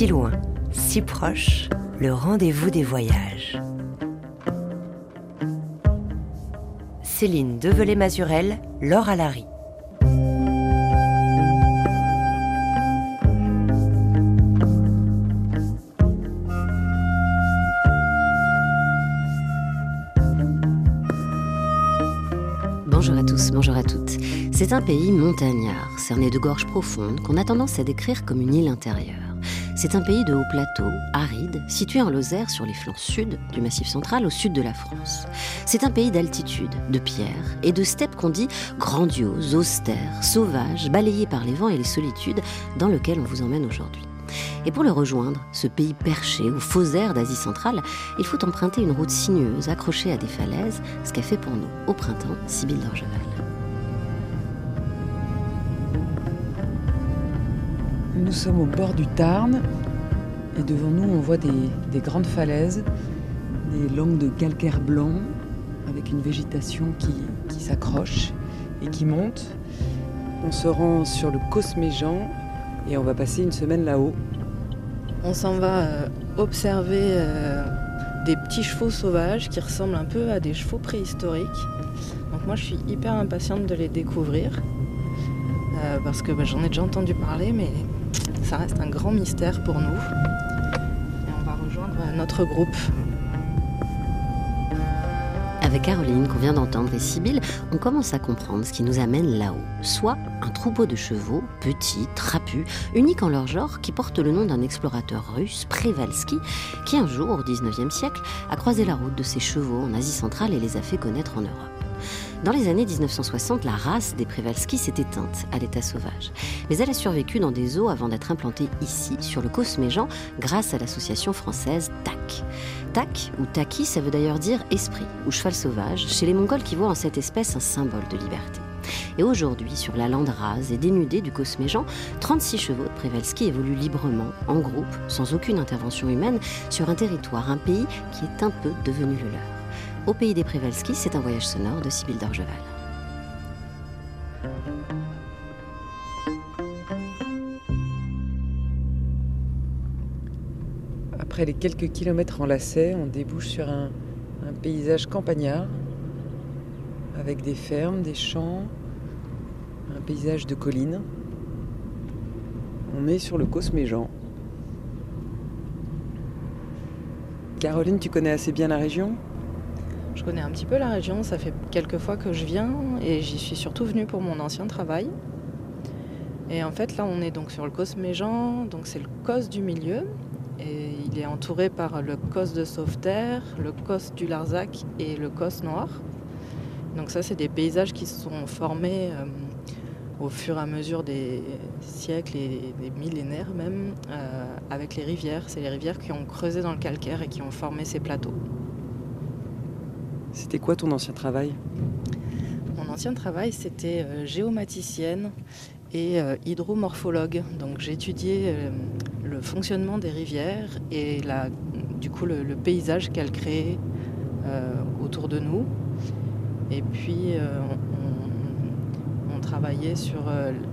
Si loin, si proche, le rendez-vous des voyages. Céline Develay-Mazurel, Laure Alary. Bonjour à tous, bonjour à toutes. C'est un pays montagnard, cerné de gorges profondes, qu'on a tendance à décrire comme une île intérieure. C'est un pays de haut plateau, aride, situé en Lozère sur les flancs sud du Massif central au sud de la France. C'est un pays d'altitude, de pierres et de steppes qu'on dit grandiose, austère, sauvage, balayé par les vents et les solitudes dans lequel on vous emmène aujourd'hui. Et pour le rejoindre, ce pays perché aux faux airs d'Asie centrale, il faut emprunter une route sinueuse accrochée à des falaises, ce qu'a fait pour nous au printemps Sybille d'Orgeval. Nous sommes au bord du Tarn et devant nous on voit des, des grandes falaises, des langues de calcaire blanc avec une végétation qui, qui s'accroche et qui monte. On se rend sur le Cosméjean et on va passer une semaine là-haut. On s'en va euh, observer euh, des petits chevaux sauvages qui ressemblent un peu à des chevaux préhistoriques. Donc moi je suis hyper impatiente de les découvrir euh, parce que bah, j'en ai déjà entendu parler mais ça reste un grand mystère pour nous. Et on va rejoindre notre groupe. Avec Caroline, qu'on vient d'entendre, et Sibylle, on commence à comprendre ce qui nous amène là-haut. Soit un troupeau de chevaux, petits, trapus, uniques en leur genre, qui portent le nom d'un explorateur russe, Prevalsky, qui un jour, au 19e siècle, a croisé la route de ces chevaux en Asie centrale et les a fait connaître en Europe. Dans les années 1960, la race des Prevalsky s'est éteinte à l'état sauvage. Mais elle a survécu dans des eaux avant d'être implantée ici, sur le Cosméjean, grâce à l'association française TAC. Tak ou Taki, ça veut d'ailleurs dire esprit ou cheval sauvage, chez les Mongols qui voient en cette espèce un symbole de liberté. Et aujourd'hui, sur la lande rase et dénudée du Cosméjean, 36 chevaux de Prevalsky évoluent librement, en groupe, sans aucune intervention humaine, sur un territoire, un pays qui est un peu devenu le leur. Au pays des Prevalsky, c'est un voyage sonore de Sybille d'Orgeval. Après les quelques kilomètres en lacet, on débouche sur un, un paysage campagnard avec des fermes, des champs, un paysage de collines. On est sur le Cosméjean. Caroline, tu connais assez bien la région? Je connais un petit peu la région, ça fait quelques fois que je viens et j'y suis surtout venue pour mon ancien travail. Et en fait là on est donc sur le Cosméjean, donc c'est le cos du milieu et il est entouré par le cos de Sauveterre, le cos du Larzac et le cos noir. Donc ça c'est des paysages qui se sont formés euh, au fur et à mesure des siècles et des millénaires même euh, avec les rivières. C'est les rivières qui ont creusé dans le calcaire et qui ont formé ces plateaux. C'était quoi ton ancien travail? Mon ancien travail c'était euh, géomaticienne et euh, hydromorphologue. Donc j'étudiais euh, le fonctionnement des rivières et du coup le, paysage qu'elles créent autour de nous. Et puis on, travaillait sur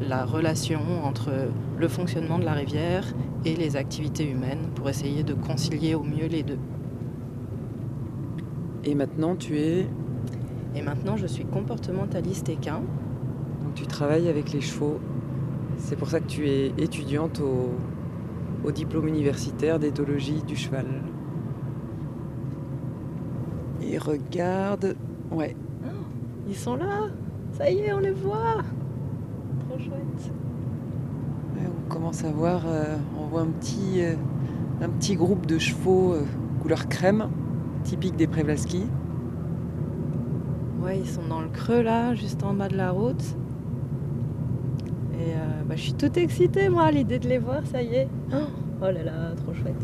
la relation entre le fonctionnement de la rivière et les activités humaines pour essayer de concilier au mieux les deux. Et maintenant, tu es. Et maintenant je suis comportementaliste équin. Donc, tu travailles avec les chevaux. C'est pour ça que tu es étudiante au, au diplôme universitaire d'éthologie du cheval. Et regarde. Ouais, Ils sont là Ça y est, on les voit Trop chouette Ouais, on commence à voir, euh, on voit un petit, euh, un petit groupe de chevaux euh, couleur crème, typique des Prevalsky. Ouais, ils sont dans le creux là, juste en bas de la route. Et euh, bah, je suis toute excitée moi à l'idée de les voir, ça y est. Oh, oh là là, trop chouette.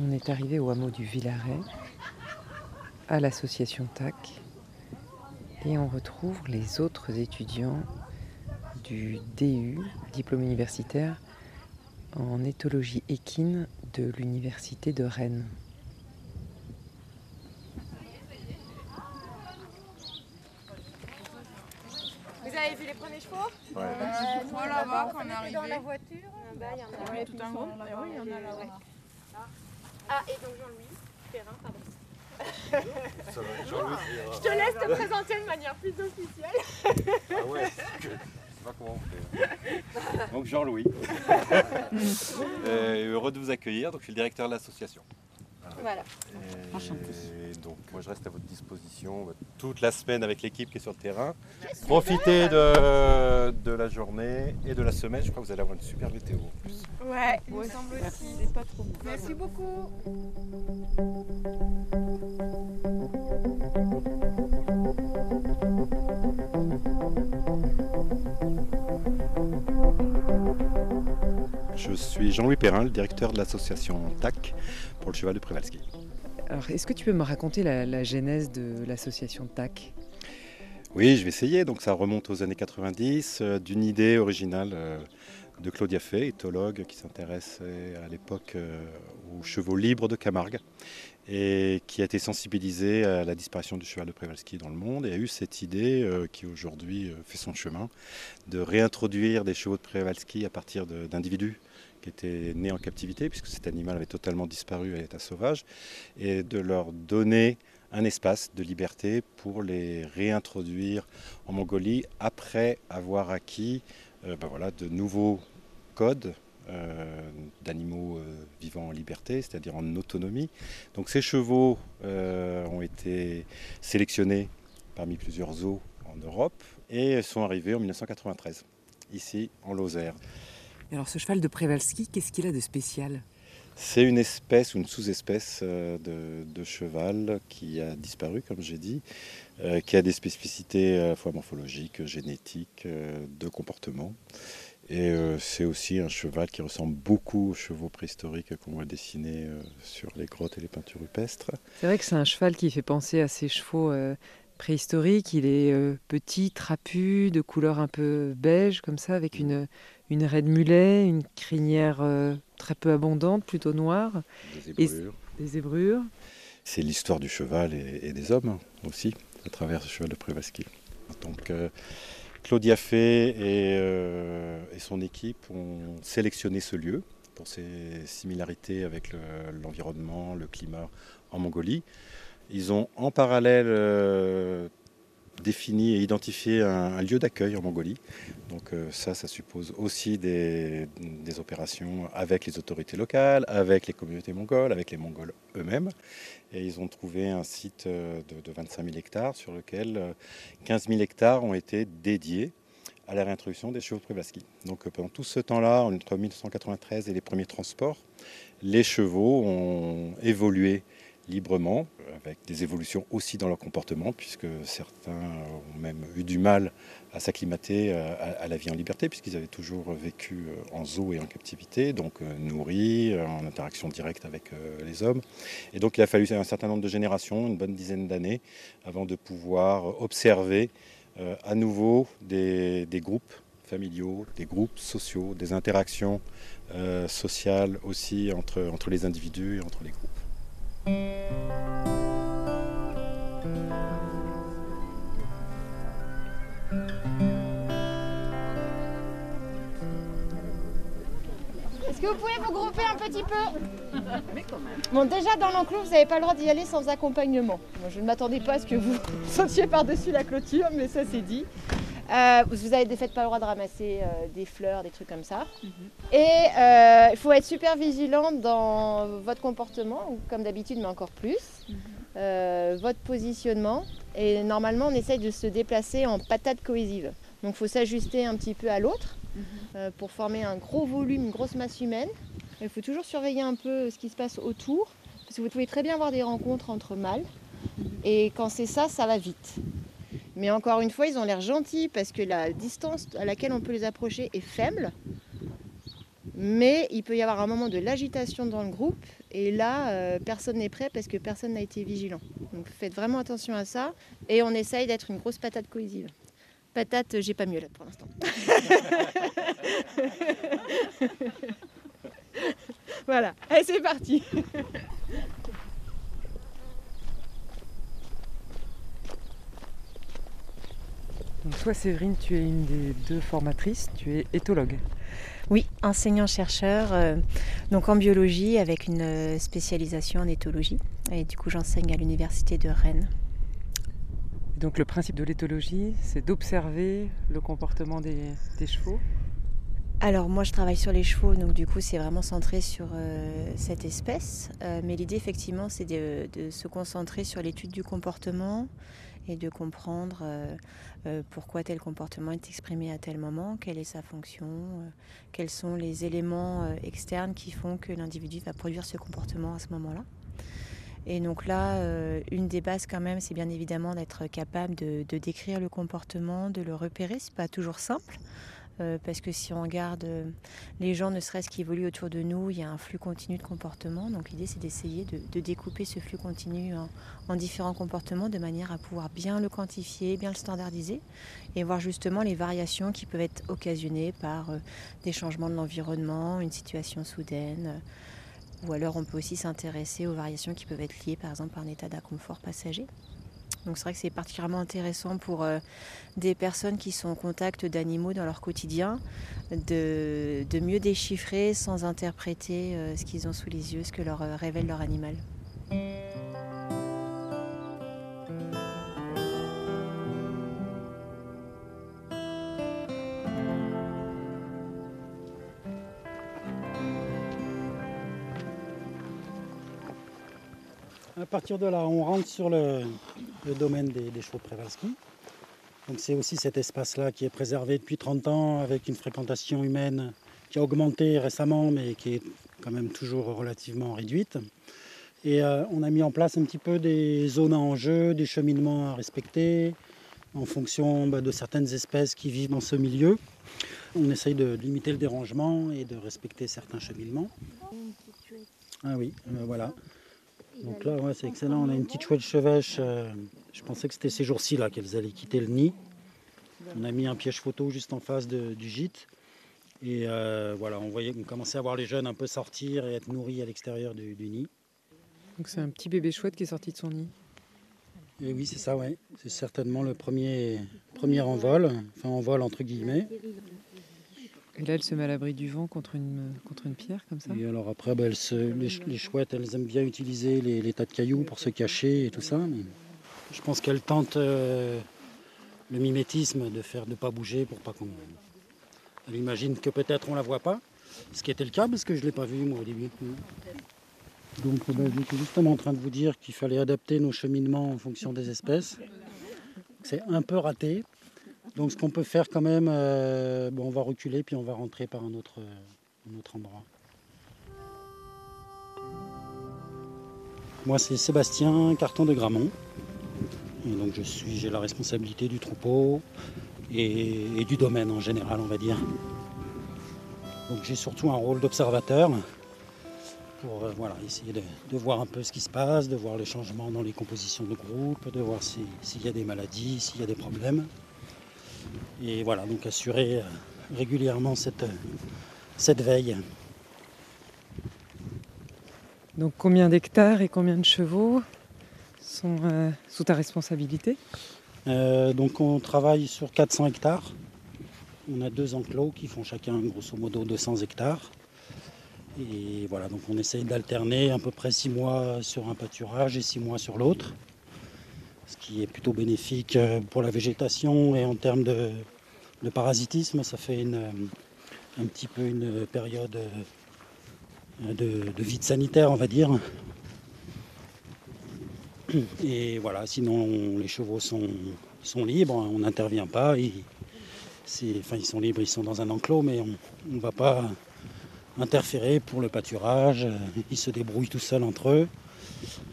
On est arrivé au hameau du Villaret, à l'association TAC, et on retrouve les autres étudiants du DU, diplôme universitaire en éthologie équine de l'université de Rennes. Vous avez vu les premiers chevaux Ouais. Euh, Moi là-bas quand on est Dans la voiture Ah bah, il y en a. Tout un groupe. Oui, il y en a là-bas. Ah, et donc Jean-Louis Perrin, pardon. Ça va, Jean-Louis. Je te laisse te présenter de manière plus officielle. Ah ouais, je sais pas comment on fait. Donc Jean-Louis. Euh, heureux de vous accueillir. Donc je suis le directeur de l'association. Voilà. Et Enchanté. donc moi je reste à votre disposition euh, toute la semaine avec l'équipe qui est sur le terrain. Profitez de, de la journée et de la semaine. Je crois que vous allez avoir une super météo. en plus. Ouais, il me semble aussi. C'est pas trop Merci beaucoup. Je suis Jean-Louis Perrin, le directeur de l'association TAC pour le cheval de Prévalski. Alors, est-ce que tu peux me raconter la, la genèse de l'association TAC? Oui, je vais essayer. Donc ça remonte aux années 90 euh, d'une idée originale euh, de Claudia Fay, éthologue qui s'intéressait à l'époque euh, aux chevaux libres de Camargue et qui a été sensibilisée à la disparition du cheval de Przewalski dans le monde et a eu cette idée euh, qui aujourd'hui euh, fait son chemin de réintroduire des chevaux de Przewalski à partir d'individus qui étaient nés en captivité puisque cet animal avait totalement disparu à l'état sauvage et de leur donner un espace de liberté pour les réintroduire en Mongolie après avoir acquis euh, ben de nouveaux codes euh, d'animaux euh, vivant en liberté, c'est-à-dire en autonomie. Donc ces chevaux ont été sélectionnés parmi plusieurs zoos en Europe et sont arrivés en 1993, ici en Lozère. Alors, ce cheval de Przewalski, qu'est-ce qu'il a de spécial? C'est une espèce ou une sous-espèce euh, de, de cheval qui a disparu, comme j'ai dit, euh, qui a des spécificités à la fois morphologiques, génétiques, euh, de comportement. Et euh, c'est aussi un cheval qui ressemble beaucoup aux chevaux préhistoriques qu'on voit dessinés euh, sur les grottes et les peintures rupestres. C'est vrai que c'est un cheval qui fait penser à ces chevaux euh, préhistoriques. Il est euh, petit, trapu, de couleur un peu beige, comme ça, avec une, une raie de mulet, une crinière euh, très peu abondante, plutôt noire, Des Et- zébrures. des zébrures. C'est l'histoire du cheval et, et des hommes aussi, à travers ce cheval de Przewalski. Donc, euh, Claudia Fay et, euh, et son équipe ont sélectionné ce lieu pour ses similarités avec le- l'environnement, le, climat en Mongolie. Ils ont en parallèle défini et identifié un, lieu d'accueil en Mongolie. Donc euh, ça, ça suppose aussi des, opérations avec les autorités locales, avec les communautés mongoles, avec les Mongols eux-mêmes. Et ils ont trouvé un site euh, de, de 25 000 hectares sur lequel euh, 15 000 hectares ont été dédiés à la réintroduction des chevaux de. Donc euh, pendant tout ce temps-là, entre 1993 et les premiers transports, les chevaux ont évolué librement, avec des évolutions aussi dans leur comportement, puisque certains ont même eu du mal à s'acclimater euh, à, la vie en liberté, puisqu'ils avaient toujours vécu euh, en zoo et en captivité, donc euh, nourris, en interaction directe avec les hommes. Et donc il a fallu un certain nombre de générations, une bonne dizaine d'années, avant de pouvoir observer à nouveau des, groupes familiaux, des groupes sociaux, des interactions sociales aussi entre les individus et entre les groupes. Est-ce que vous pouvez vous grouper un petit peu? Bon, déjà dans l'enclos, vous n'avez pas le droit d'y aller sans accompagnement. Je ne m'attendais pas à ce que vous sautiez par-dessus la clôture, mais ça c'est dit. Euh, vous avez des pas le droit de ramasser euh, des fleurs, des trucs comme ça. Et euh, il faut être super vigilant dans votre comportement, comme d'habitude, mais encore plus. Euh, votre positionnement. Et normalement, on essaye de se déplacer en patate cohésive. Donc il faut s'ajuster un petit peu à l'autre euh, pour former un gros volume, une grosse masse humaine. Il faut toujours surveiller un peu ce qui se passe autour, parce que vous pouvez très bien avoir des rencontres entre mâles. Et quand c'est ça, ça va vite. Mais encore une fois, ils ont l'air gentils parce que la distance à laquelle on peut les approcher est faible. Mais il peut y avoir un moment de l'agitation dans le groupe et là, euh, personne n'est prêt parce que personne n'a été vigilant. Donc faites vraiment attention à ça et on essaye d'être une grosse patate cohésive. Patate, j'ai pas mieux là pour l'instant. voilà, allez c'est parti. toi Séverine, tu es une des deux formatrices, tu es éthologue. Oui, enseignant-chercheur, euh, donc en biologie avec une euh, spécialisation en éthologie. Et du coup, j'enseigne à l'université de Rennes. Donc le principe de l'éthologie, c'est d'observer le comportement des, des, chevaux. Alors moi je travaille sur les chevaux, donc du coup c'est vraiment centré sur euh, cette espèce. Euh, mais l'idée effectivement c'est de, de, se concentrer sur l'étude du comportement et de comprendre euh, euh, pourquoi tel comportement est exprimé à tel moment, quelle est sa fonction, euh, quels sont les éléments externes qui font que l'individu va produire ce comportement à ce moment-là. Et donc là, une des bases quand même, c'est bien évidemment d'être capable de, de, décrire le comportement, de le repérer. C'est pas toujours simple. Euh, parce que si on regarde euh, les gens, ne serait-ce qui évoluent autour de nous, il y a un flux continu de comportements. Donc l'idée, c'est d'essayer de, découper ce flux continu en, en, différents comportements de manière à pouvoir bien le quantifier, bien le standardiser et voir justement les variations qui peuvent être occasionnées par euh, des changements de l'environnement, une situation soudaine. ou alors on peut aussi s'intéresser aux variations qui peuvent être liées par exemple à un état d'inconfort passager. Donc c'est vrai que c'est particulièrement intéressant pour euh, des personnes qui sont en contact d'animaux dans leur quotidien de, mieux déchiffrer sans interpréter euh, ce qu'ils ont sous les yeux, ce que leur euh, révèle leur animal. À partir de là, on rentre sur le, le domaine des, des, chevaux Przewalski. Donc c'est aussi cet espace-là qui est préservé depuis 30 ans avec une fréquentation humaine qui a augmenté récemment mais qui est quand même toujours relativement réduite. Et euh, on a mis en place un petit peu des zones à enjeu, des cheminements à respecter en fonction bah, de certaines espèces qui vivent dans ce milieu. On essaye de limiter le dérangement et de respecter certains cheminements. Ah oui, euh, voilà. Donc là, ouais, c'est excellent. On a une petite chouette chevêche. Euh, je pensais que c'était ces jours-ci là qu'elles allaient quitter le nid. On a mis un piège photo juste en face de, du gîte. Et euh, voilà, on, voyait, on commençait à voir les jeunes un peu sortir et être nourris à l'extérieur du, du, nid. Donc c'est un petit bébé chouette qui est sorti de son nid. Et oui, c'est ça, ouais. C'est certainement le premier, premier envol, enfin envol entre guillemets. Et là, elle se met à l'abri du vent contre une, contre une pierre, comme ça Et alors après, bah, les, chouettes, elles aiment bien utiliser les, tas de cailloux pour se cacher et tout ça. Je pense qu'elles tentent euh, le mimétisme de faire de pas bouger pour pas qu'on... Elle imagine que peut-être on la voit pas, ce qui était le cas parce que je ne l'ai pas vu moi au début. Donc bah, j'étais justement en train de vous dire qu'il fallait adapter nos cheminements en fonction des espèces. C'est un peu raté, donc ce qu'on peut faire quand même, euh, on va reculer puis on va rentrer par un autre, un autre endroit. Moi c'est Sébastien Carton de Gramont. Et donc je suis, j'ai la responsabilité du troupeau et, du domaine en général on va dire. Donc j'ai surtout un rôle d'observateur pour euh, voilà, essayer de, voir un peu ce qui se passe, de voir les changements dans les compositions de groupe, de voir s'il si y a des maladies, s'il y a des problèmes. Et voilà, donc assurer euh, régulièrement cette, cette veille. Donc combien d'hectares et combien de chevaux sont euh, sous ta responsabilité? Euh, Donc on travaille sur 400 hectares. On a deux enclos qui font chacun grosso modo 200 hectares. Et voilà, donc on essaye d'alterner à peu près 6 mois sur un pâturage et 6 mois sur l'autre ce qui est plutôt bénéfique euh, pour la végétation et en termes de, parasitisme, ça fait une, un petit peu une période euh, de, de, vide sanitaire, on va dire. Et voilà, sinon les chevaux sont, sont libres, on n'intervient pas. Ils, ils sont libres, ils sont dans un enclos, mais on ne va pas interférer pour le pâturage. Ils se débrouillent tout seuls entre eux.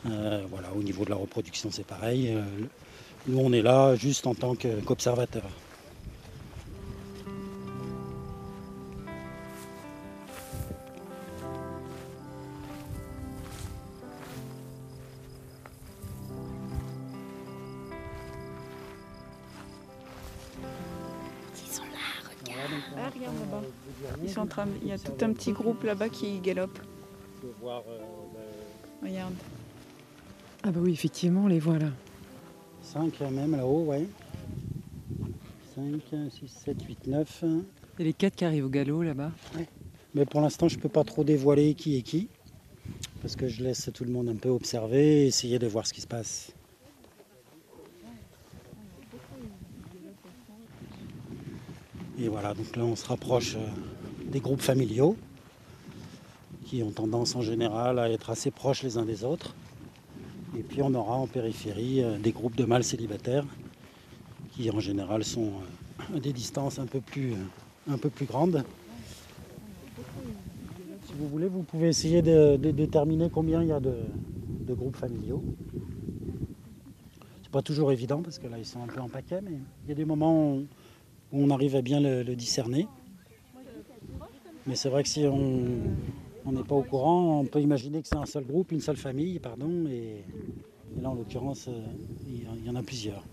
Euh, voilà, au niveau de la reproduction, c'est pareil. Euh, Nous, on est là juste en tant qu'observateur. Ah, regarde là-bas. Ils sont en train Il y a tout un petit groupe là-bas qui galope. Regarde. Ah bah oui, effectivement, on les voit là. 5 même là-haut, ouais. 5, 6, 7, 8, 9. Et les quatre qui arrivent au galop là-bas. Mais pour l'instant, je ne peux pas trop dévoiler qui est qui. Parce que je laisse tout le monde un peu observer et essayer de voir ce qui se passe. Et voilà, donc là on se rapproche euh, des groupes familiaux qui ont tendance en général à être assez proches les uns des autres. Et puis on aura en périphérie euh, des groupes de mâles célibataires qui en général sont euh, à des distances un peu plus, euh, un peu plus grandes. Si vous voulez, vous pouvez essayer de, déterminer combien il y a de, groupes familiaux. C'est pas toujours évident parce que là ils sont un peu en paquet, mais il y a des moments où on arrive à bien le, le discerner. Mais c'est vrai que si on pas au courant, on peut imaginer que c'est un seul groupe, une seule famille, pardon, et, et là en l'occurrence, euh, il y en- a plusieurs.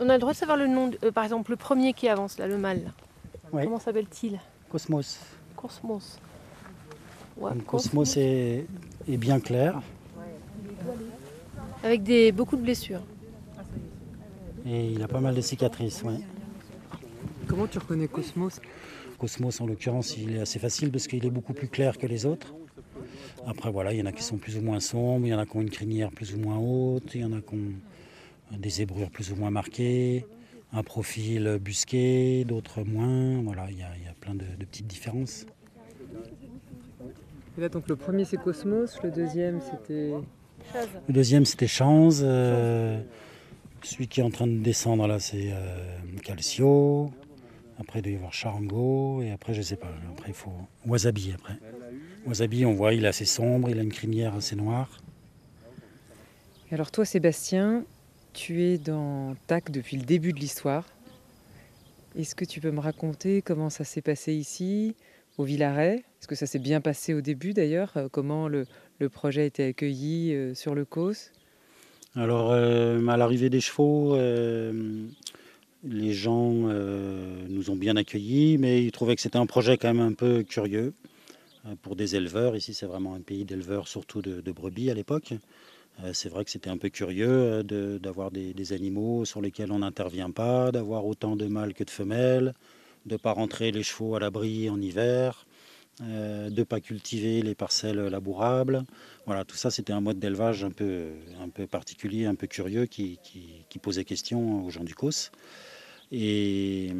On a le droit de savoir le nom, de- euh, par exemple, le premier qui avance, là, le mâle. Comment s'appelle-t-il? Cosmos. Cosmos. Ouais, Cosmos est, est bien clair Avec des, beaucoup de blessures. et il a pas mal de cicatrices. ouais. Comment tu reconnais Cosmos Cosmos, en l'occurrence, il est assez facile parce qu'il est beaucoup plus clair que les autres. Après, voilà, il y en a qui sont plus ou moins sombres, il y en a qui ont une crinière plus ou moins haute, il y en a qui ont des zébrures plus ou moins marquées, un profil busqué, d'autres moins. Voilà, il y a, il y a plein de, de petites différences. Et là, donc le premier c'est Cosmos, le deuxième c'était. Le deuxième, c'était Chanze. euh, celui qui est en train de descendre, là, c'est euh, Calcio. Après, il doit y avoir Charango. Et après, je sais pas. Après, il faut Wasabi, après. Wasabi, on voit, il est assez sombre, il a une crinière assez noire. Et alors toi Sébastien, tu es dans TAC depuis le début de l'histoire. Est-ce que tu peux me raconter comment ça s'est passé ici, au Villaret? Est-ce que ça s'est bien passé au début d'ailleurs? Euh, Comment le, le projet a été accueilli euh, sur le COS Alors, euh, à l'arrivée des chevaux, euh, les gens nous ont bien accueillis, mais ils trouvaient que c'était un projet quand même un peu curieux euh, pour des éleveurs. Ici, c'est vraiment un pays d'éleveurs, surtout de, brebis à l'époque. Euh, c'est vrai que c'était un peu curieux euh, d'avoir des, animaux sur lesquels on n'intervient pas, d'avoir autant de mâles que de femelles, de ne pas rentrer les chevaux à l'abri en hiver, de ne pas cultiver les parcelles labourables. Voilà, tout ça, c'était un mode d'élevage un peu, particulier, un peu curieux, qui, qui- qui posait question aux gens du COS. Et,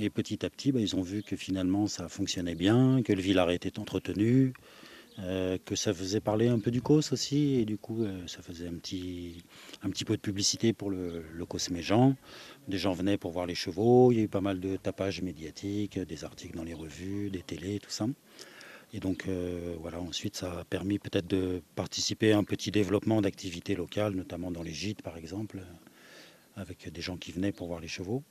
et petit à petit, bah, ils ont vu que finalement, ça fonctionnait bien, que le Villaret était entretenu, euh, que ça faisait parler un peu du COS aussi, et du coup, euh, ça faisait un petit, un petit peu de publicité pour le, le COS Méjean. Des gens venaient pour voir les chevaux, il y a eu pas mal de tapages médiatiques, des articles dans les revues, des télés, tout ça. Et donc euh, voilà, ensuite ça a permis peut-être de participer à un petit développement d'activités locales, notamment dans les gîtes par exemple, avec des gens qui venaient pour voir les chevaux.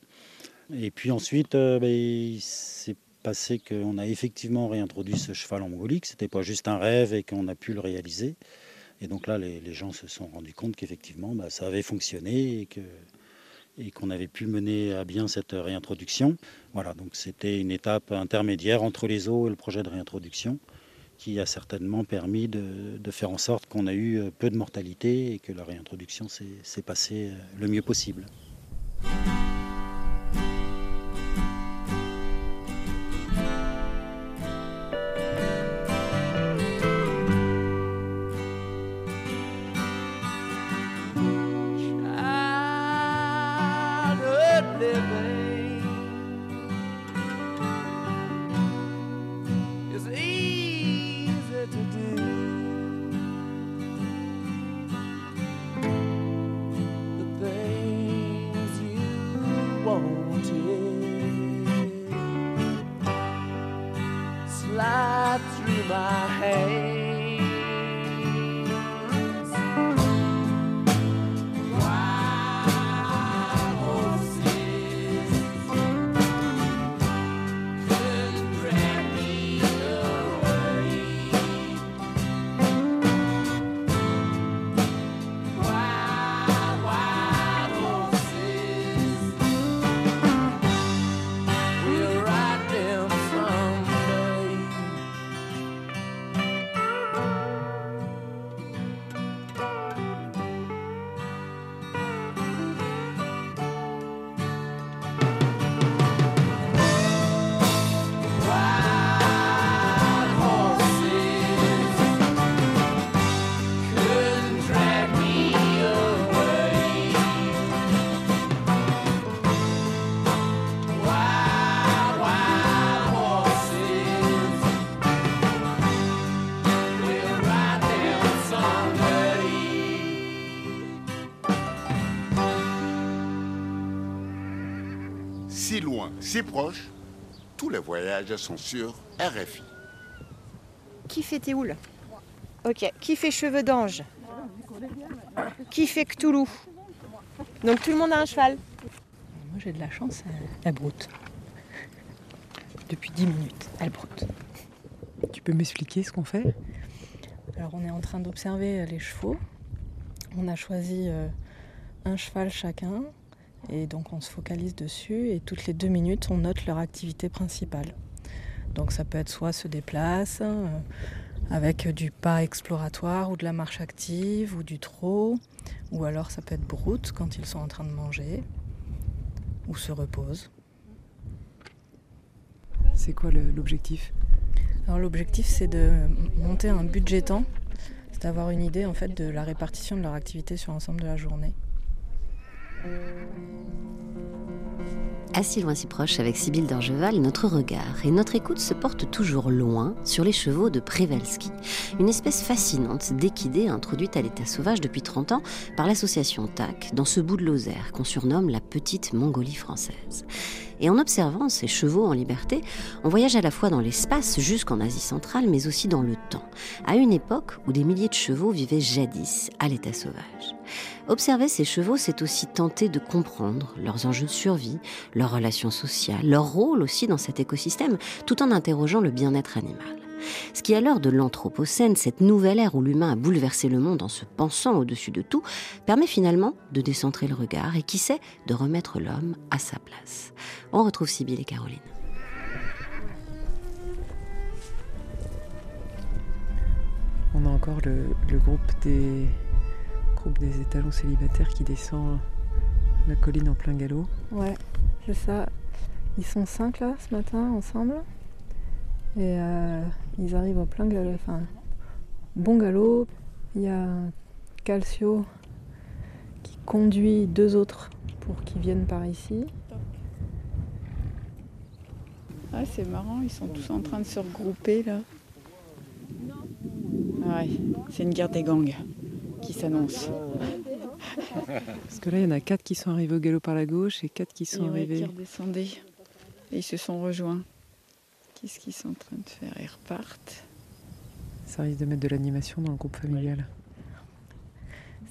Et puis ensuite, euh, ben, il s'est passé qu'on a effectivement réintroduit ce cheval en mongolique. C'était pas juste un rêve et qu'on a pu le réaliser. Et donc là, les, gens se sont rendus compte qu'effectivement, ben, ça avait fonctionné et qu'on avait pu mener à bien cette réintroduction. Voilà, donc c'était une étape intermédiaire entre les eaux et le projet de réintroduction qui a certainement permis de, de faire en sorte qu'on a eu peu de mortalité et que la réintroduction s'est s'est passée euh, le mieux possible. Loin, si proche, tous les voyages sont sur RFI. Qui fait Théoul? Ok. Qui fait Cheveux d'Ange? Qui fait Cthulhu? Donc tout le monde a un cheval. Moi j'ai de la chance, elle, elle broute. Depuis 10 minutes, elle broute. Tu peux m'expliquer ce qu'on fait? Alors on est en train d'observer les chevaux. On a choisi euh, un cheval chacun et donc on se focalise dessus et toutes les deux minutes on note leur activité principale. Donc ça peut être soit se déplace euh, avec du pas exploratoire ou de la marche active ou du trot ou alors ça peut être broute quand ils sont en train de manger ou se reposent. C'est quoi l'objectif? Alors l'objectif c'est de monter un budget temps, c'est d'avoir une idée en fait de la répartition de leur activité sur l'ensemble de la journée. Assis loin si proche avec Sybille d'Orgeval, notre regard et notre écoute se portent toujours loin sur les chevaux de Przewalski, une espèce fascinante d'équidés introduite à l'état sauvage depuis 30 ans par l'association TAC dans ce bout de Lozère qu'on surnomme la petite Mongolie française. Et en observant ces chevaux en liberté, on voyage à la fois dans l'espace jusqu'en Asie centrale, mais aussi dans le temps, à une époque où des milliers de chevaux vivaient jadis à l'état sauvage. Observer ces chevaux, c'est aussi tenter de comprendre leurs enjeux de survie, leurs relations sociales, leur rôle aussi dans cet écosystème, tout en interrogeant le bien-être animal. Ce qui, à l'heure de l'Anthropocène, cette nouvelle ère où l'humain a bouleversé le monde en se pensant au-dessus de tout, permet finalement de décentrer le regard et, qui sait, de remettre l'homme à sa place. On retrouve Sybille et Caroline. On a encore le, le groupe des groupe des étalons célibataires qui descend la colline en plein galop. Ouais, c'est ça. Ils sont cinq là ce matin ensemble. Et euh, ils arrivent au plein galop, enfin, bon galop. Il y a Calcio qui conduit deux autres pour qu'ils viennent par ici. Ah, c'est marrant, ils sont tous en train de se regrouper là. Ah Ouais, c'est une guerre des gangs qui s'annonce. Parce que là, il y en a quatre qui sont arrivés au galop par la gauche et quatre qui sont Et ouais, arrivés. qui redescendaient. Et ils se sont rejoints. Qu'est-ce qu'ils sont en train de faire? Ils repartent. Ça risque de mettre de l'animation dans le groupe familial.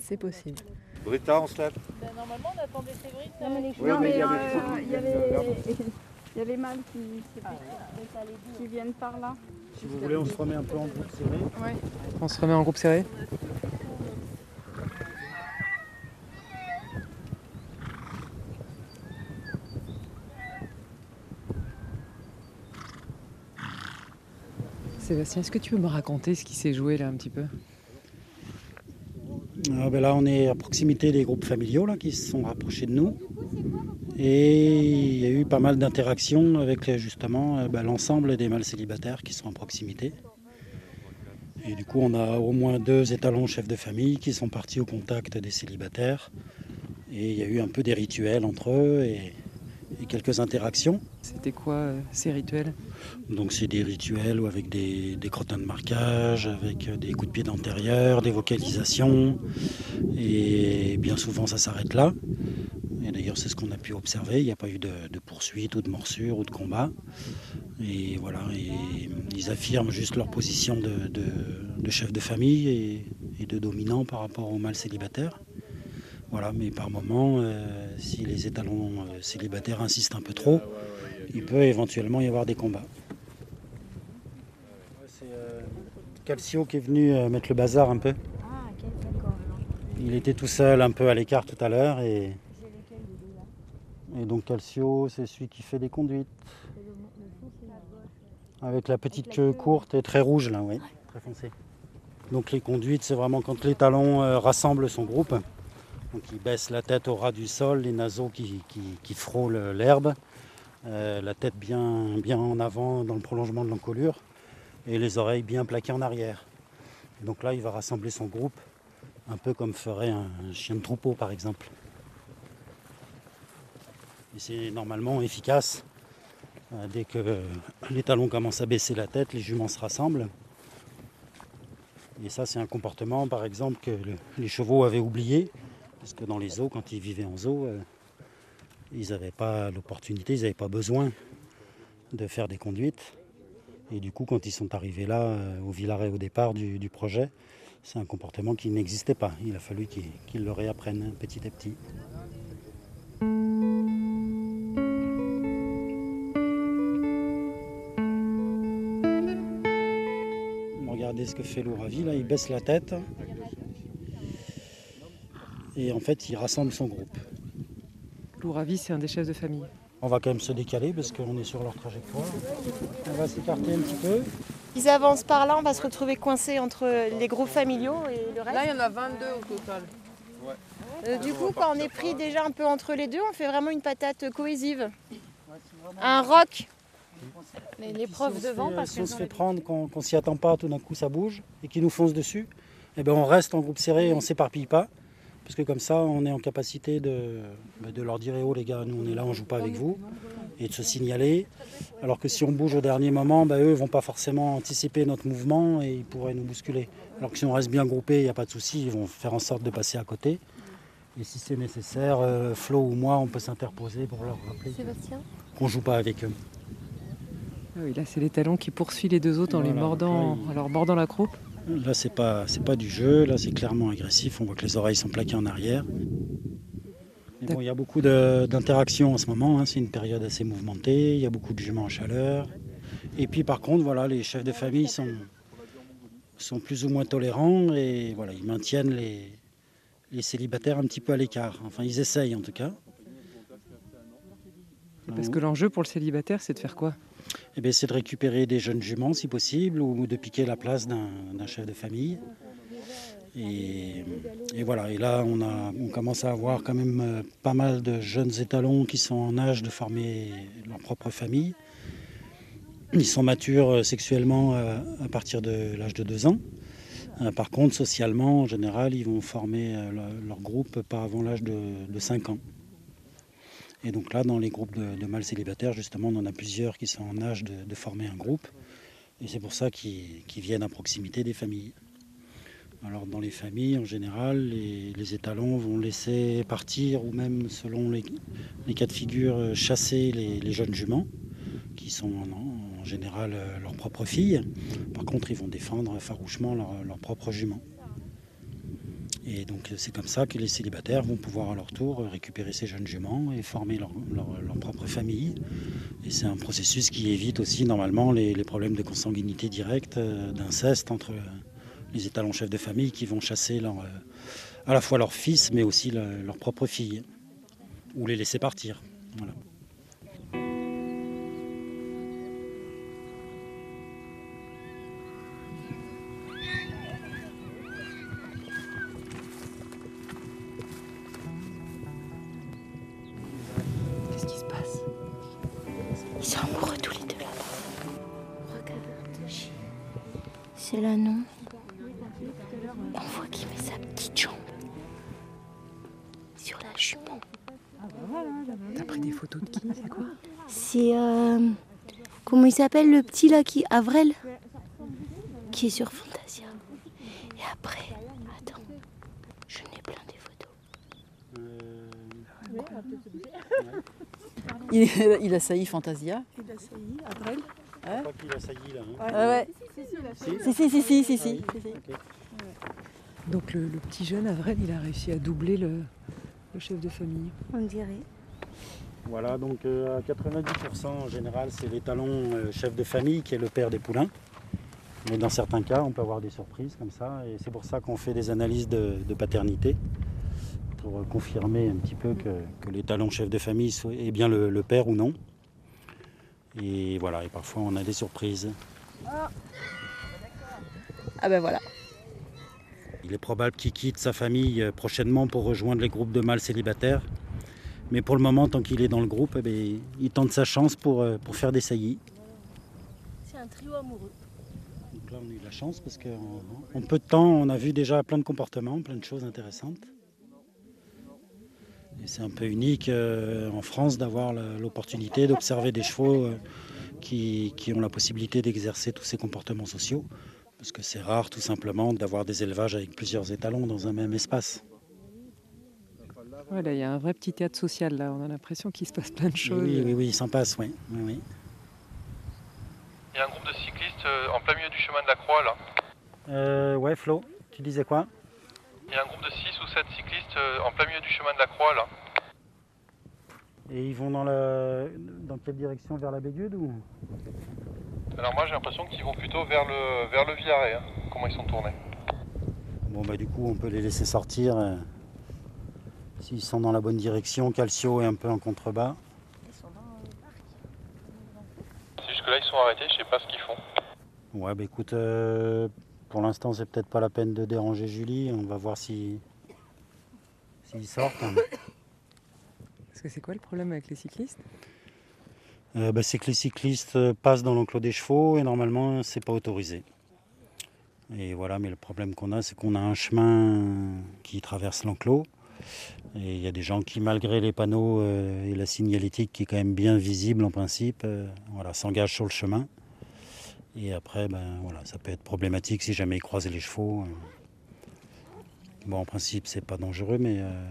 C'est possible. Brita, on se lève normalement, on attendait Séverine. Non, mais les- Non, mais il y avait- euh, il y avait, il y a les mâles qui, qui viennent par là. Si vous voulez, on se remet un peu en groupe serré. Ouais. On se remet en groupe serré Sébastien, est-ce que tu peux me raconter ce qui s'est joué là un petit peu? Ah, ben là, on est à proximité des groupes familiaux là, qui se sont rapprochés de nous. Et il y a eu pas mal d'interactions avec justement euh, ben, l'ensemble des mâles célibataires qui sont à proximité. Et du coup, on a au moins deux étalons chefs de famille qui sont partis au contact des célibataires. Et il y a eu un peu des rituels entre eux et, et quelques interactions. C'était quoi euh, ces rituels? Donc c'est des rituels ou avec des, des crottins de marquage, avec euh, des coups de pied d'antérieur, des vocalisations. Et bien souvent ça s'arrête là. Et d'ailleurs c'est ce qu'on a pu observer. Il n'y a pas eu de, de poursuite ou de morsure ou de combat. Et voilà, et ils affirment juste leur position de, de- de chef de famille et, et de dominant par rapport aux mâles célibataires. Voilà, mais par moment, euh, si les étalons euh, célibataires insistent un peu trop, il peut éventuellement y avoir des combats. C'est euh, Calcio qui est venu euh, mettre le bazar un peu. Il était tout seul, un peu à l'écart tout à l'heure. Et... et donc Calcio, c'est celui qui fait des conduites. Avec la petite queue courte et très rouge là, oui, très foncée. Donc les conduites, c'est vraiment quand l'étalon euh, rassemble son groupe. Donc il baisse la tête au ras du sol, les naseaux qui, qui- frôlent l'herbe, euh, la tête bien, bien en avant dans le prolongement de l'encolure et les oreilles bien plaquées en arrière. Donc là, il va rassembler son groupe, un peu comme ferait un, chien de troupeau par exemple. Et c'est normalement efficace. Euh, dès que les talons commencent à baisser la tête, les juments se rassemblent. Et ça, c'est un comportement, par exemple, que le- les chevaux avaient oublié. Parce que dans les zoos, quand ils vivaient en zoo, euh, ils n'avaient pas l'opportunité, ils n'avaient pas besoin de faire des conduites. Et du coup, quand ils sont arrivés là, euh, au Villaret au départ du, projet, c'est un comportement qui n'existait pas. Il a fallu qu'ils qu'ils le réapprennent petit à petit. Regardez ce que fait Louravi, là, il baisse la tête. Et en fait, il rassemble son groupe. Louravi, c'est un des chefs de famille. On va quand même se décaler parce qu'on est sur leur trajectoire. On va s'écarter un petit peu. Ils avancent par là, on va se retrouver coincés entre les groupes familiaux et le reste. Là, il y en a 22 au total. Euh, du coup, quand on est pris déjà un peu entre les deux, on fait vraiment une patate cohésive. Un roc. Les, les profs devant, euh, parce si on se fait prendre, qu'on s'y attend pas, tout d'un coup ça bouge et qu'ils nous foncent dessus, eh ben on reste en groupe serré et on s'éparpille pas. Parce que comme ça, on est en capacité de, bah, de leur dire eh oh les gars, nous on est là, on joue pas avec vous, et de se signaler. Alors que si on bouge au dernier moment, bah, eux vont pas forcément anticiper notre mouvement et ils pourraient nous bousculer. Alors que si on reste bien groupé, il n'y a pas de souci, ils vont faire en sorte de passer à côté. Et si c'est nécessaire, euh, Flo ou moi, on peut s'interposer pour leur rappeler qu'on joue pas avec eux. Ah oui, là, c'est l'étalon qui poursuit les deux autres en les mordant, en leur mordant la croupe. Là, c'est pas, pas du jeu. Là, c'est clairement agressif. On voit que les oreilles sont plaquées en arrière. Il y a beaucoup d'interactions en ce moment. hein. C'est une période assez mouvementée. Il y a beaucoup de jugements en chaleur. Et puis, par contre, voilà, les chefs de famille sont, sont plus ou moins tolérants et voilà, ils maintiennent les, les célibataires un petit peu à l'écart. Enfin, ils essayent en tout cas. Parce que l'enjeu pour le célibataire, c'est de faire quoi? Eh bien, c'est de récupérer des jeunes juments si possible ou de piquer la place d'un chef de famille. Et, voilà, et là on, commence à avoir quand même euh, pas mal de jeunes étalons qui sont en âge de former leur propre famille. Ils sont matures euh, sexuellement euh, à partir de l'âge de 2 ans. Par contre, socialement, en général, ils vont former leur, groupe pas avant l'âge de 5 ans. Et donc là, dans les groupes de, mâles célibataires, justement, on en a plusieurs qui sont en âge de, former un groupe. Et c'est pour ça qu'ils viennent à proximité des familles. Alors dans les familles, en général, les, étalons vont laisser partir ou même, selon les, cas de figure, euh, chasser les, jeunes juments, qui sont en, général euh, leurs propres filles. Par contre, ils vont défendre farouchement leurs propres juments. Et donc c'est comme ça que les célibataires vont pouvoir à leur tour récupérer ces jeunes juments et former leur, leur- leur propre famille. Et c'est un processus qui évite aussi normalement les, problèmes de consanguinité directe, euh, d'inceste entre les étalons chefs de famille qui vont chasser leur, euh, à la fois leurs fils mais aussi le- leurs propres filles ou les laisser partir. Il s'appelle le petit là qui. Avrel Qui est sur Fantasia. Et après. Attends. Je n'ai plein des photos. Il, il a sailli Fantasia. Il a sailli, Avril. Ouais. crois qu'il a sailli là. hein. Ah ouais. Si, si, si, si, si, si. Donc le, le petit jeune Avril, il a réussi à doubler le, le chef de famille. On dirait. Voilà, donc euh, à 90% en général, c'est l'étalon euh, chef de famille qui est le père des poulains. Mais dans certains cas, on peut avoir des surprises comme ça. Et c'est pour ça qu'on fait des analyses de, de paternité pour euh, confirmer un petit peu que, que l'étalon chef de famille soit- est bien le, le père ou non. Et voilà, et parfois on a des surprises. Ah ben voilà. Il est probable qu'il quitte sa famille prochainement pour rejoindre les groupes de mâles célibataires. Mais pour le moment, tant qu'il est dans le groupe, eh bien, il tente sa chance pour, euh, pour faire des saillies. C'est un trio amoureux. Donc là, on a eu de la chance parce qu'en en peu de temps, on a vu déjà plein de comportements, plein de choses intéressantes. Et c'est un peu unique euh, en France d'avoir l'opportunité d'observer des chevaux euh, qui, qui ont la possibilité d'exercer tous ces comportements sociaux. Parce que c'est rare tout simplement d'avoir des élevages avec plusieurs étalons dans un même espace. Voilà, il y a un vrai petit théâtre social là. On a l'impression qu'il se passe plein de choses. Oui, oui, oui, il s'en passe, oui. oui, oui. Il y a un groupe de cyclistes euh, en plein milieu du chemin de la Croix là. Euh, ouais, Flo, tu disais quoi? Il y a un groupe de 6 ou 7 cyclistes euh, en plein milieu du chemin de la Croix là. Et ils vont dans, la... dans quelle direction Vers la Bégude ou? Alors moi j'ai l'impression qu'ils vont plutôt vers le, vers le Villaret, hein, comment ils sont tournés. Bon, bah du coup, on peut les laisser sortir. S'ils sont dans la bonne direction, Calcio est un peu en contrebas. C'est juste que là ils sont arrêtés, je sais pas ce qu'ils font. Ouais, bah écoute, euh, pour l'instant, c'est peut-être pas la peine de déranger Julie. On va voir si s'ils sortent. Parce que c'est quoi le problème avec les cyclistes? Euh, bah, c'est que les cyclistes euh, passent dans l'enclos des chevaux et normalement, c'est pas autorisé. Et voilà, mais le problème qu'on a, c'est qu'on a un chemin qui traverse l'enclos. Et il y a des gens qui, malgré les panneaux euh, et la signalétique qui est quand même bien visible en principe, euh, voilà, s'engagent sur le chemin. Et après, ben, voilà, ça peut être problématique si jamais ils croisent les chevaux. Bon, en principe, c'est pas dangereux, mais euh,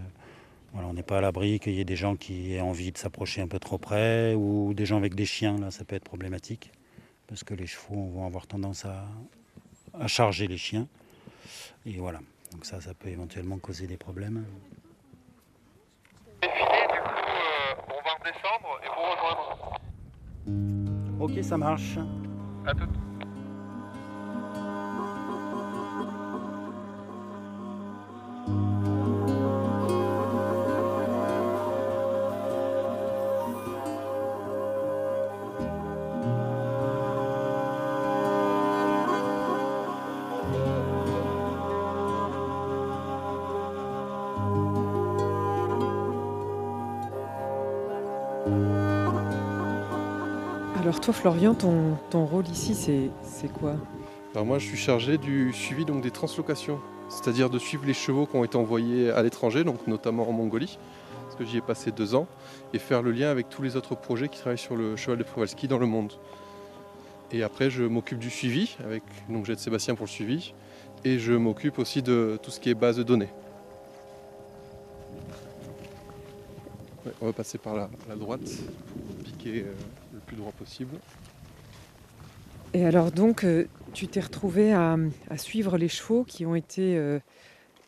voilà, on n'est pas à l'abri qu'il y ait des gens qui aient envie de s'approcher un peu trop près ou des gens avec des chiens, là, ça peut être problématique. Parce que les chevaux vont avoir tendance à, à charger les chiens. Et voilà, donc ça, ça peut éventuellement causer des problèmes. Euh, on va redescendre et vous rejoindre. Ok, ça marche. À tout. Alors toi, Florian, ton, ton rôle ici, c'est quoi? Alors moi, je suis chargé du suivi donc, des translocations, c'est-à-dire de suivre les chevaux qui ont été envoyés à l'étranger, donc notamment en Mongolie, parce que j'y ai passé deux ans, et faire le lien avec tous les autres projets qui travaillent sur le cheval de Przewalski dans le monde. Et après, je m'occupe du suivi, avec donc j'aide Sébastien pour le suivi, et je m'occupe aussi de tout ce qui est base de données. On va passer par la, droite pour piquer euh, plus droit possible. Et alors donc, euh, tu t'es retrouvé à, à suivre les chevaux qui ont été euh,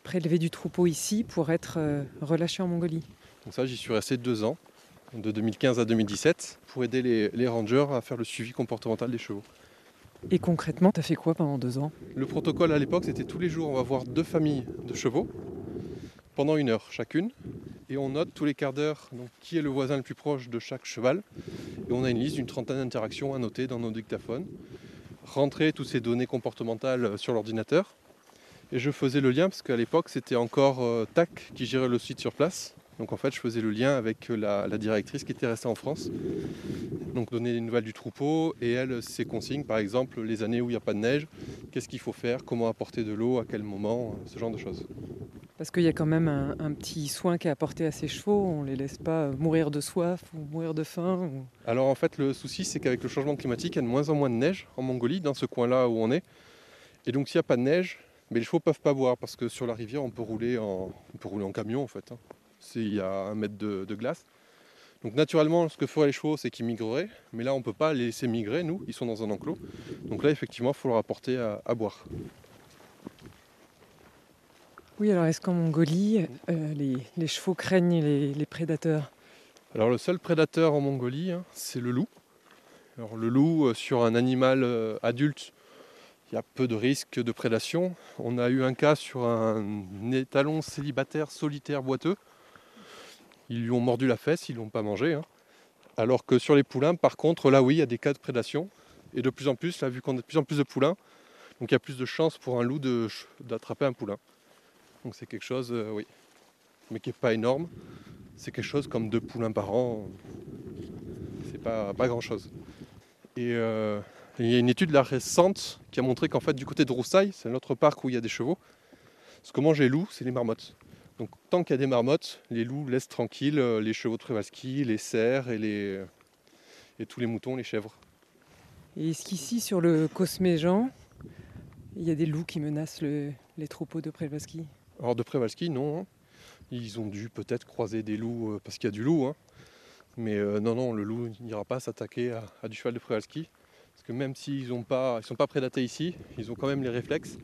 prélevés du troupeau ici pour être euh, relâchés en Mongolie. Donc ça, j'y suis resté deux ans, de 2015 à 2017, pour aider les, les rangers à faire le suivi comportemental des chevaux. Et concrètement, tu as fait quoi pendant deux ans? Le protocole à l'époque, c'était tous les jours, on va voir deux familles de chevaux, pendant une heure chacune, et on note tous les quarts d'heure qui est le voisin le plus proche de chaque cheval. Et on a une liste d'une trentaine d'interactions à noter dans nos dictaphones, rentrer toutes ces données comportementales sur l'ordinateur. Et je faisais le lien, parce qu'à l'époque, c'était encore euh, TAC qui gérait le site sur place. Donc en fait, je faisais le lien avec la, la directrice qui était restée en France. Donc donner des nouvelles du troupeau et elle, ses consignes, par exemple, les années où il n'y a pas de neige, qu'est-ce qu'il faut faire, comment apporter de l'eau, à quel moment, ce genre de choses. Parce qu'il y a quand même un, petit soin qui est apporté à ces chevaux. On les laisse pas mourir de soif ou mourir de faim. Alors en fait, le souci, c'est qu'avec le changement climatique, il y a de moins en moins de neige en Mongolie, dans ce coin-là où on est. Et donc s'il n'y a pas de neige, mais les chevaux peuvent pas boire parce que sur la rivière, on peut rouler en, on peut rouler en camion en fait. hein. Il y a un mètre de, glace. Donc naturellement, ce que feraient les chevaux, c'est qu'ils migreraient. Mais là, on ne peut pas les laisser migrer, nous. Ils sont dans un enclos. Donc là, effectivement, il faut leur apporter à boire. Oui, alors est-ce qu'en Mongolie, euh, les, chevaux craignent les, prédateurs? Alors le seul prédateur en Mongolie, hein, c'est le loup. Alors le loup, euh, sur un animal euh, adulte, il y a peu de risques de prédation. On a eu un cas sur un étalon célibataire solitaire boiteux. Ils lui ont mordu la fesse, ils ne l'ont pas mangé. hein. Alors que sur les poulains, par contre, là oui, il y a des cas de prédation. Et de plus en plus, là, vu qu'on a de plus en plus de poulains, donc il y a plus de chances pour un loup d'attraper un poulain. Donc c'est quelque chose, euh, oui, mais qui n'est pas énorme. C'est quelque chose comme deux poulains par an. C'est pas, pas grand chose. Et euh, il y a une étude là, récente qui a montré qu'en fait, du côté de Roussailles, c'est un autre parc où il y a des chevaux. Ce que mangent les loups, c'est les marmottes. Donc tant qu'il y a des marmottes, les loups laissent tranquilles euh, les chevaux de Przewalski, les cerfs et, les, et tous les moutons, les chèvres. Et est-ce qu'ici, sur le Cosméjean, il y a des loups qui menacent le- les troupeaux de Przewalski Alors de Przewalski, non. hein. Ils ont dû peut-être croiser des loups euh, parce qu'il y a du loup. hein. Mais euh, non, non, le loup n'ira pas s'attaquer à, du cheval de Przewalski. Parce que même s'ils ne sont pas prédatés ici, ils ont quand même les réflexes.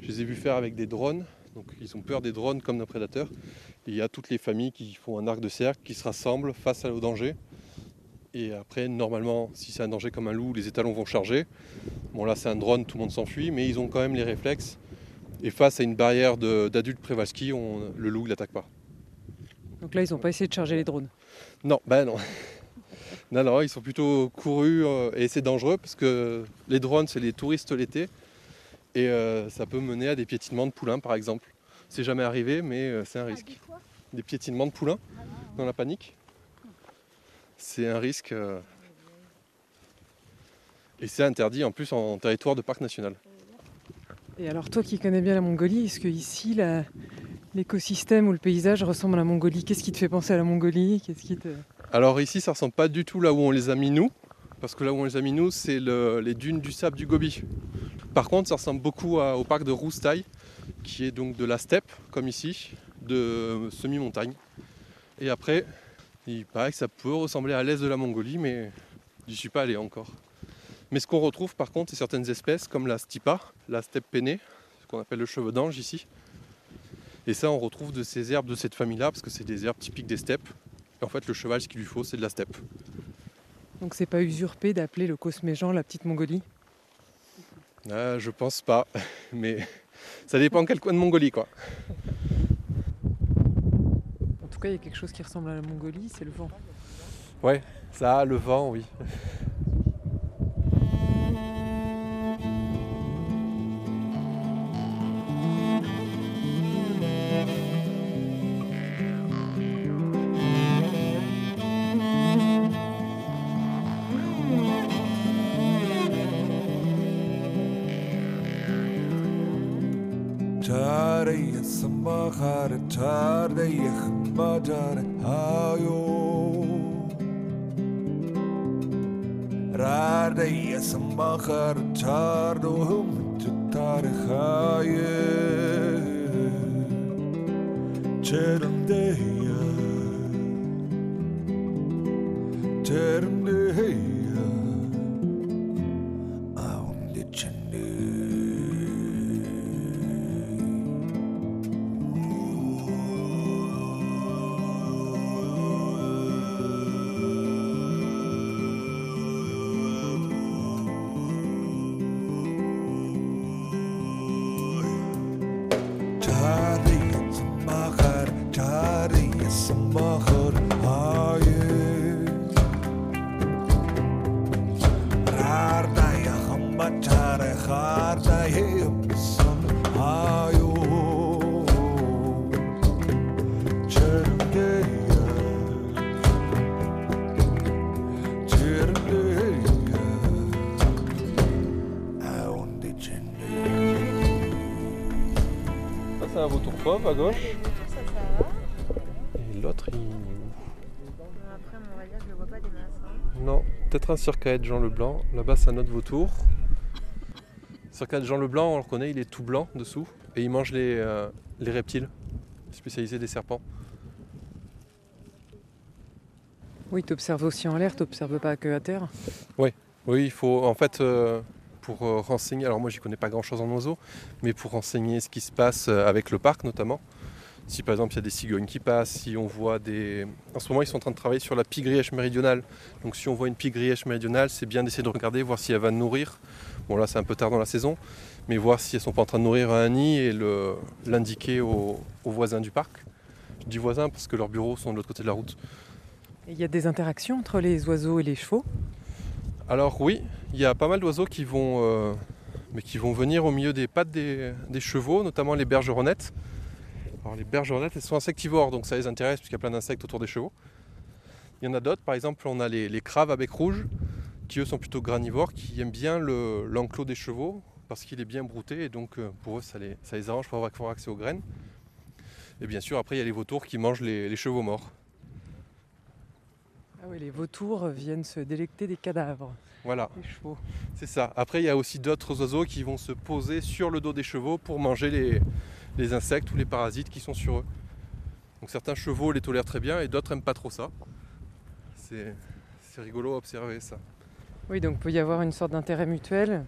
Je les ai vus faire avec des drones. Donc ils ont peur des drones comme d'un prédateur. Et il y a toutes les familles qui font un arc de cercle, qui se rassemblent face au danger. Et après, normalement, si c'est un danger comme un loup, les étalons vont charger. Bon là c'est un drone, tout le monde s'enfuit, mais ils ont quand même les réflexes. Et face à une barrière d'adultes Przewalski, on- le loup ne l'attaque pas. Donc là, ils n'ont pas essayé de charger les drones. Non, ben non. Non, non, ils sont plutôt courus euh, et c'est dangereux parce que les drones, c'est les touristes l'été et euh, ça peut mener à des piétinements de poulains par exemple. C'est jamais arrivé, mais euh, c'est un risque. Des piétinements de poulains dans la panique, c'est un risque et c'est interdit en plus en territoire de parc national. Et alors, toi qui connais bien la Mongolie, est-ce que ici, l'écosystème ou le paysage ressemble à la Mongolie? Qu'est-ce qui te fait penser à la Mongolie? Qu'est-ce qui te... Alors ici, ça ressemble pas du tout là où on les a mis nous, parce que là où on les a mis nous, c'est le- les dunes du sable du Gobi. Par contre, ça ressemble beaucoup au parc de Roustaï, qui est donc de la steppe, comme ici, de semi-montagne. Et après, il paraît que ça peut ressembler à l'est de la Mongolie, mais j'y suis pas allé encore. Mais ce qu'on retrouve par contre, c'est certaines espèces comme la stipa, la steppe peinée, ce qu'on appelle le cheveu d'ange ici. Et ça, on retrouve de ces herbes de cette famille-là, parce que c'est des herbes typiques des steppes. Et en fait, le cheval, ce qu'il lui faut, c'est de la steppe. Donc, c'est pas usurpé d'appeler le Cosméjean la petite Mongolie? Ah, je pense pas, mais ça dépend quel coin de Mongolie, quoi. En tout cas, il y a quelque chose qui ressemble à la Mongolie, c'est le vent. Ouais, ça le vent, oui. mag er tar do à gauche. Et l'autre, il. Après, on va dire que je le vois pas des masses. hein. Non, peut-être un circaète Jean Leblanc. Là-bas, c'est un autre vautour. Circaète Jean Leblanc, on le reconnaît, il est tout blanc dessous. Et il mange les, euh, les reptiles, spécialisés des serpents. Oui, tu observes aussi en l'air, tu n'observes pas que à terre. Oui, oui, il faut en fait euh, pour euh, renseigner. Alors moi, j'y connais pas grand-chose en oiseaux, mais pour renseigner ce qui se passe euh, avec le parc notamment. Si par exemple il y a des cigognes qui passent, si on voit des. En ce moment, ils sont en train de travailler sur la pie-grièche méridionale. Donc si on voit une pie-grièche méridionale, c'est bien d'essayer de regarder, voir si elle va nourrir. Bon là, c'est un peu tard dans la saison, mais voir si elles sont pas en train de nourrir un nid et l'indiquer aux, voisins du parc. Je dis voisins parce que leurs bureaux sont de l'autre côté de la route. Il y a des interactions entre les oiseaux et les chevaux? Alors oui, il y a pas mal d'oiseaux qui vont, euh, venir au milieu des pattes des, chevaux, notamment les bergeronnettes. Alors les bergeronnettes, elles sont insectivores, donc ça les intéresse puisqu'il y a plein d'insectes autour des chevaux. Il y en a d'autres, par exemple, on a les, les craves à bec rouge, qui eux sont plutôt granivores, qui aiment bien le- l'enclos des chevaux parce qu'il est bien brouté et donc euh, pour eux ça les, ça les arrange pour avoir, accès aux graines. Et bien sûr, après il y a les vautours qui mangent les chevaux morts. Ah oui, les vautours viennent se délecter des cadavres. Voilà. Les chevaux. C'est ça. Après, il y a aussi d'autres oiseaux qui vont se poser sur le dos des chevaux pour manger les, les insectes ou les parasites qui sont sur eux. Donc certains chevaux les tolèrent très bien et d'autres n'aiment pas trop ça. C'est c'est rigolo à observer ça. Oui, donc il peut y avoir une sorte d'intérêt mutuel.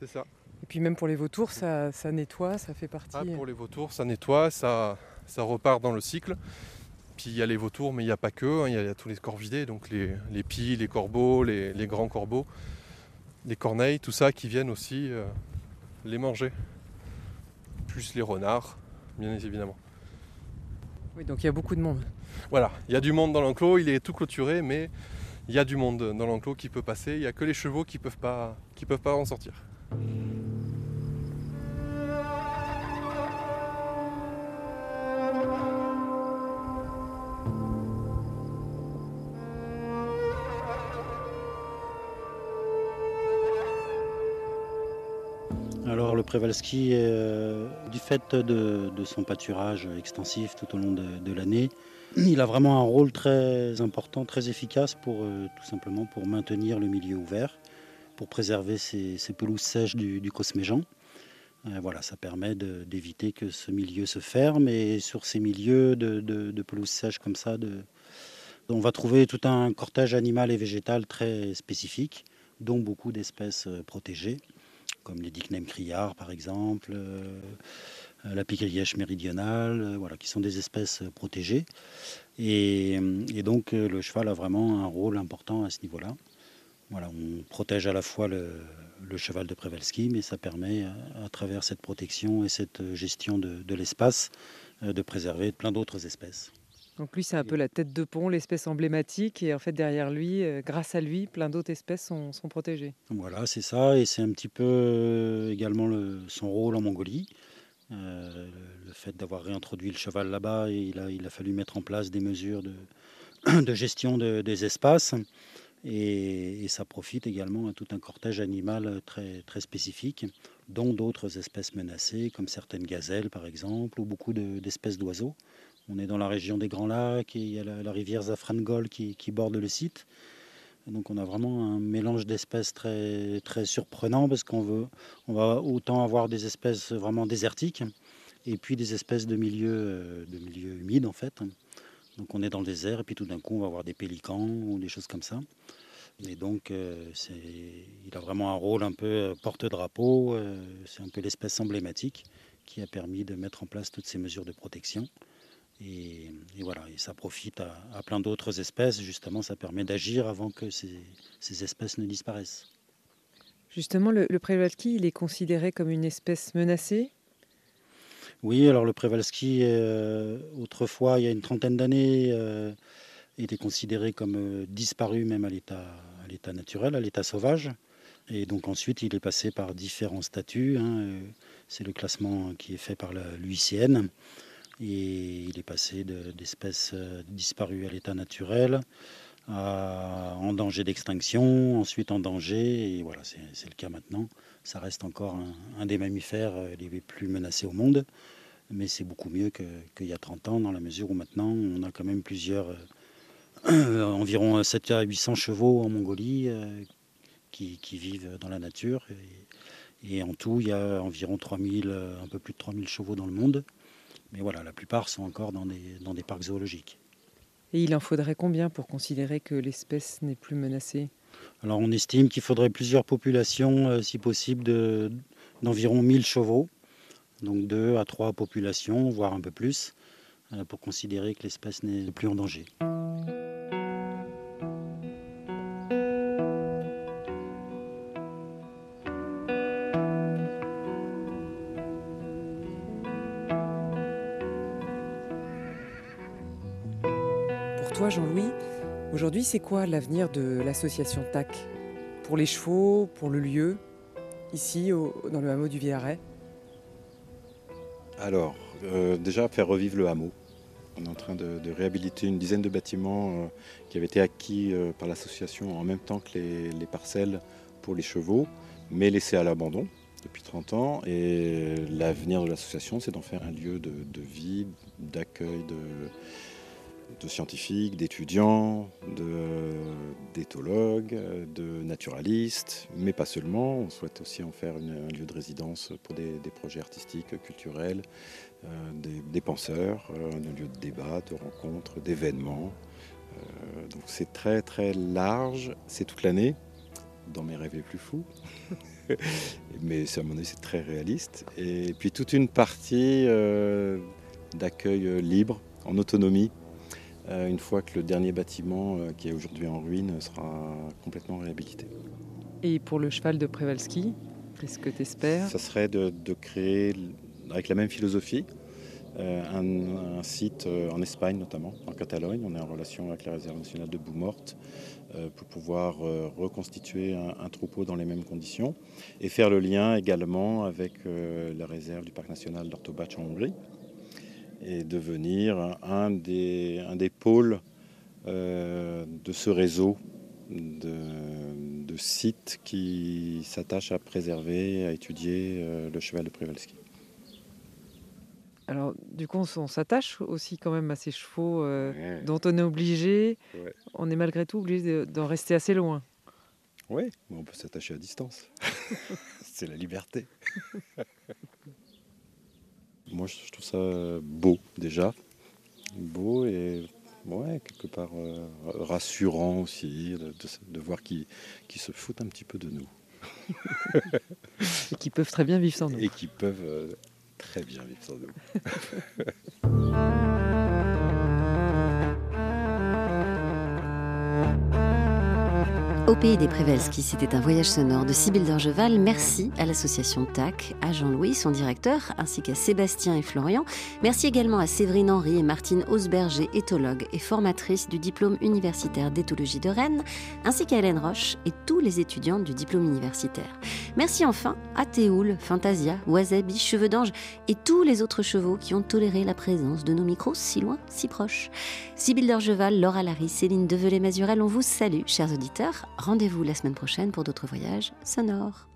C'est ça. Et puis même pour les vautours, ça, ça nettoie, ça fait partie. Ah, pour les vautours, ça nettoie, ça, ça repart dans le cycle. Puis il y a les vautours, mais il n'y a pas que, hein, il y, a- il y a tous les corvidés, donc les, les pies, les corbeaux, les, les grands corbeaux, les corneilles, tout ça qui viennent aussi euh, les manger. Plus les renards, bien évidemment. Oui, donc il y a beaucoup de monde. Voilà, il y a du monde dans l'enclos, il est tout clôturé, mais il y a du monde dans l'enclos qui peut passer. Il n'y a que les chevaux qui ne peuvent, pas- qui peuvent pas en sortir. Le Przewalski, euh, du fait de, son pâturage extensif tout au long de, l'année, il a vraiment un rôle très important, très efficace pour euh, tout simplement maintenir le milieu ouvert, pour préserver ces, pelouses sèches du, du Cosméjean. Euh, voilà, ça permet d'éviter que ce milieu se ferme et sur ces milieux de, de, pelouses sèches comme ça, on va trouver tout un cortège animal et végétal très spécifique, dont beaucoup d'espèces protégées comme les Dicknem criards par exemple, euh, la picarièche méridionale, euh, voilà, qui sont des espèces protégées. Et, euh, donc le cheval a vraiment un rôle important à ce niveau-là. Voilà, on protège à la fois le, cheval de Przewalski, mais ça permet, à, travers cette protection et cette gestion de, l'espace, de préserver plein d'autres espèces. Donc lui, c'est un peu la tête de pont, l'espèce emblématique. Et en fait, derrière lui, euh, grâce à lui, plein d'autres espèces sont, sont protégées. Voilà, c'est ça, et c'est un petit peu euh, également le- son rôle en Mongolie. Euh, le fait d'avoir réintroduit le cheval là-bas, il a, il a fallu mettre en place des mesures de, de gestion de- des espaces. Et, et ça profite également à tout un cortège animal très, très spécifique, dont d'autres espèces menacées, comme certaines gazelles par exemple, ou beaucoup de- d'espèces d'oiseaux. On est dans la région des Grands Lacs et il y a la, rivière Zafrangol qui, qui borde le site. Donc on a vraiment un mélange d'espèces très, très surprenant parce qu'on veut, on va autant avoir des espèces vraiment désertiques et puis des espèces de milieux, euh, humides en fait. Donc on est dans le désert et puis tout d'un coup on va avoir des pélicans ou des choses comme ça. Et donc euh, il a vraiment un rôle un peu euh, porte-drapeau, c'est un peu l'espèce emblématique qui a permis de mettre en place toutes ces mesures de protection. Et, et voilà, et ça profite à, à plein d'autres espèces. Justement, ça permet d'agir avant que ces, ces espèces ne disparaissent. Justement, le, le Przewalski, il est considéré comme une espèce menacée? Oui, alors le Przewalski, euh, autrefois, il y a une trentaine d'années, euh, était considéré comme euh, disparu même à l'état, naturel, à l'état sauvage. Et donc ensuite, il est passé par différents statuts. hein, euh, C'est le classement qui est fait par l'UICN. Et il est passé de- d'espèces euh, disparues à l'état naturel à- en danger d'extinction, ensuite en danger. Et voilà, c'est le cas maintenant. Ça reste encore un, des mammifères euh, les plus menacés au monde. Mais c'est beaucoup mieux qu'il y a 30 ans, dans la mesure où maintenant, on a quand même plusieurs, euh, environ 700 à 800 chevaux en Mongolie qui, vivent dans la nature. Et, et en tout, il y a environ 3000, euh, un peu plus de 3000 chevaux dans le monde. Mais voilà, la plupart sont encore dans des, dans des parcs zoologiques. Et il en faudrait combien pour considérer que l'espèce n'est plus menacée? Alors on estime qu'il faudrait plusieurs populations, euh, si possible, de- d'environ 1000 chevaux. Donc deux à trois populations, voire un peu plus, euh, pour considérer que l'espèce n'est plus en danger. Jean-Louis, aujourd'hui, c'est quoi l'avenir de l'association TAC Pour les chevaux, pour le lieu, ici, dans le hameau du Villaret? Alors, euh, déjà faire revivre le hameau. On est en train de, réhabiliter une dizaine de bâtiments euh, qui avaient été acquis euh, par l'association en même temps que les, les parcelles pour les chevaux, mais laissés à l'abandon depuis 30 ans. Et l'avenir de l'association, c'est d'en faire un lieu de vie, d'accueil de, de scientifiques, d'étudiants, d'éthologues, de, naturalistes, mais pas seulement. On souhaite aussi en faire un lieu de résidence pour des, projets artistiques, culturels, euh, des, penseurs, euh, un lieu de débat, de rencontres, d'événements. Euh, donc c'est très très large, c'est toute l'année, dans mes rêves les plus fous. mais à mon avis c'est très réaliste. Et puis toute une partie d'accueil libre, en autonomie, une fois que le dernier bâtiment euh, qui est aujourd'hui en ruine sera complètement réhabilité. Et pour le cheval de Przewalski, qu'est-ce que tu espères Ça serait de, créer, avec la même philosophie, euh, un, site en Espagne notamment, en Catalogne. On est en relation avec la réserve nationale de Boumorte pour pouvoir reconstituer un, troupeau dans les mêmes conditions et faire le lien également avec la réserve du parc national d'Ortobac en Hongrie et devenir un des, un des pôles euh, de ce réseau de, de sites qui s'attachent à préserver, à étudier euh, le cheval de Przewalski. Alors, du coup, on, s'attache aussi quand même à ces chevaux euh, dont on est obligé, on est malgré tout obligé d'en rester assez loin. Oui, on peut s'attacher à distance. C'est la liberté. Moi, je trouve ça beau déjà. Beau et ouais, quelque part euh, rassurant aussi de, voir qu'ils se foutent un petit peu de nous. et qui peuvent très bien vivre sans nous. Et qui peuvent euh, très bien vivre sans nous. Au pays des Prévelski, c'était un voyage sonore de Sybille d'Orgeval. Merci à l'association TAC, à Jean-Louis, son directeur, ainsi qu'à Sébastien et Florian. Merci également à Séverine Henry et Martine Hausberger, éthologue et formatrice du diplôme universitaire d'éthologie de Rennes, ainsi qu'à Hélène Roche et tous les étudiants du diplôme universitaire. Merci enfin à Théoul, Fantasia, Wasabi, Cheveux d'Ange et tous les autres chevaux qui ont toléré la présence de nos micros si loin, si proches. Sybille d'Orgeval, Laura Larry, Céline Develay-Mazurel, on vous salue, chers auditeurs. Rendez-vous la semaine prochaine pour d'autres voyages sonores.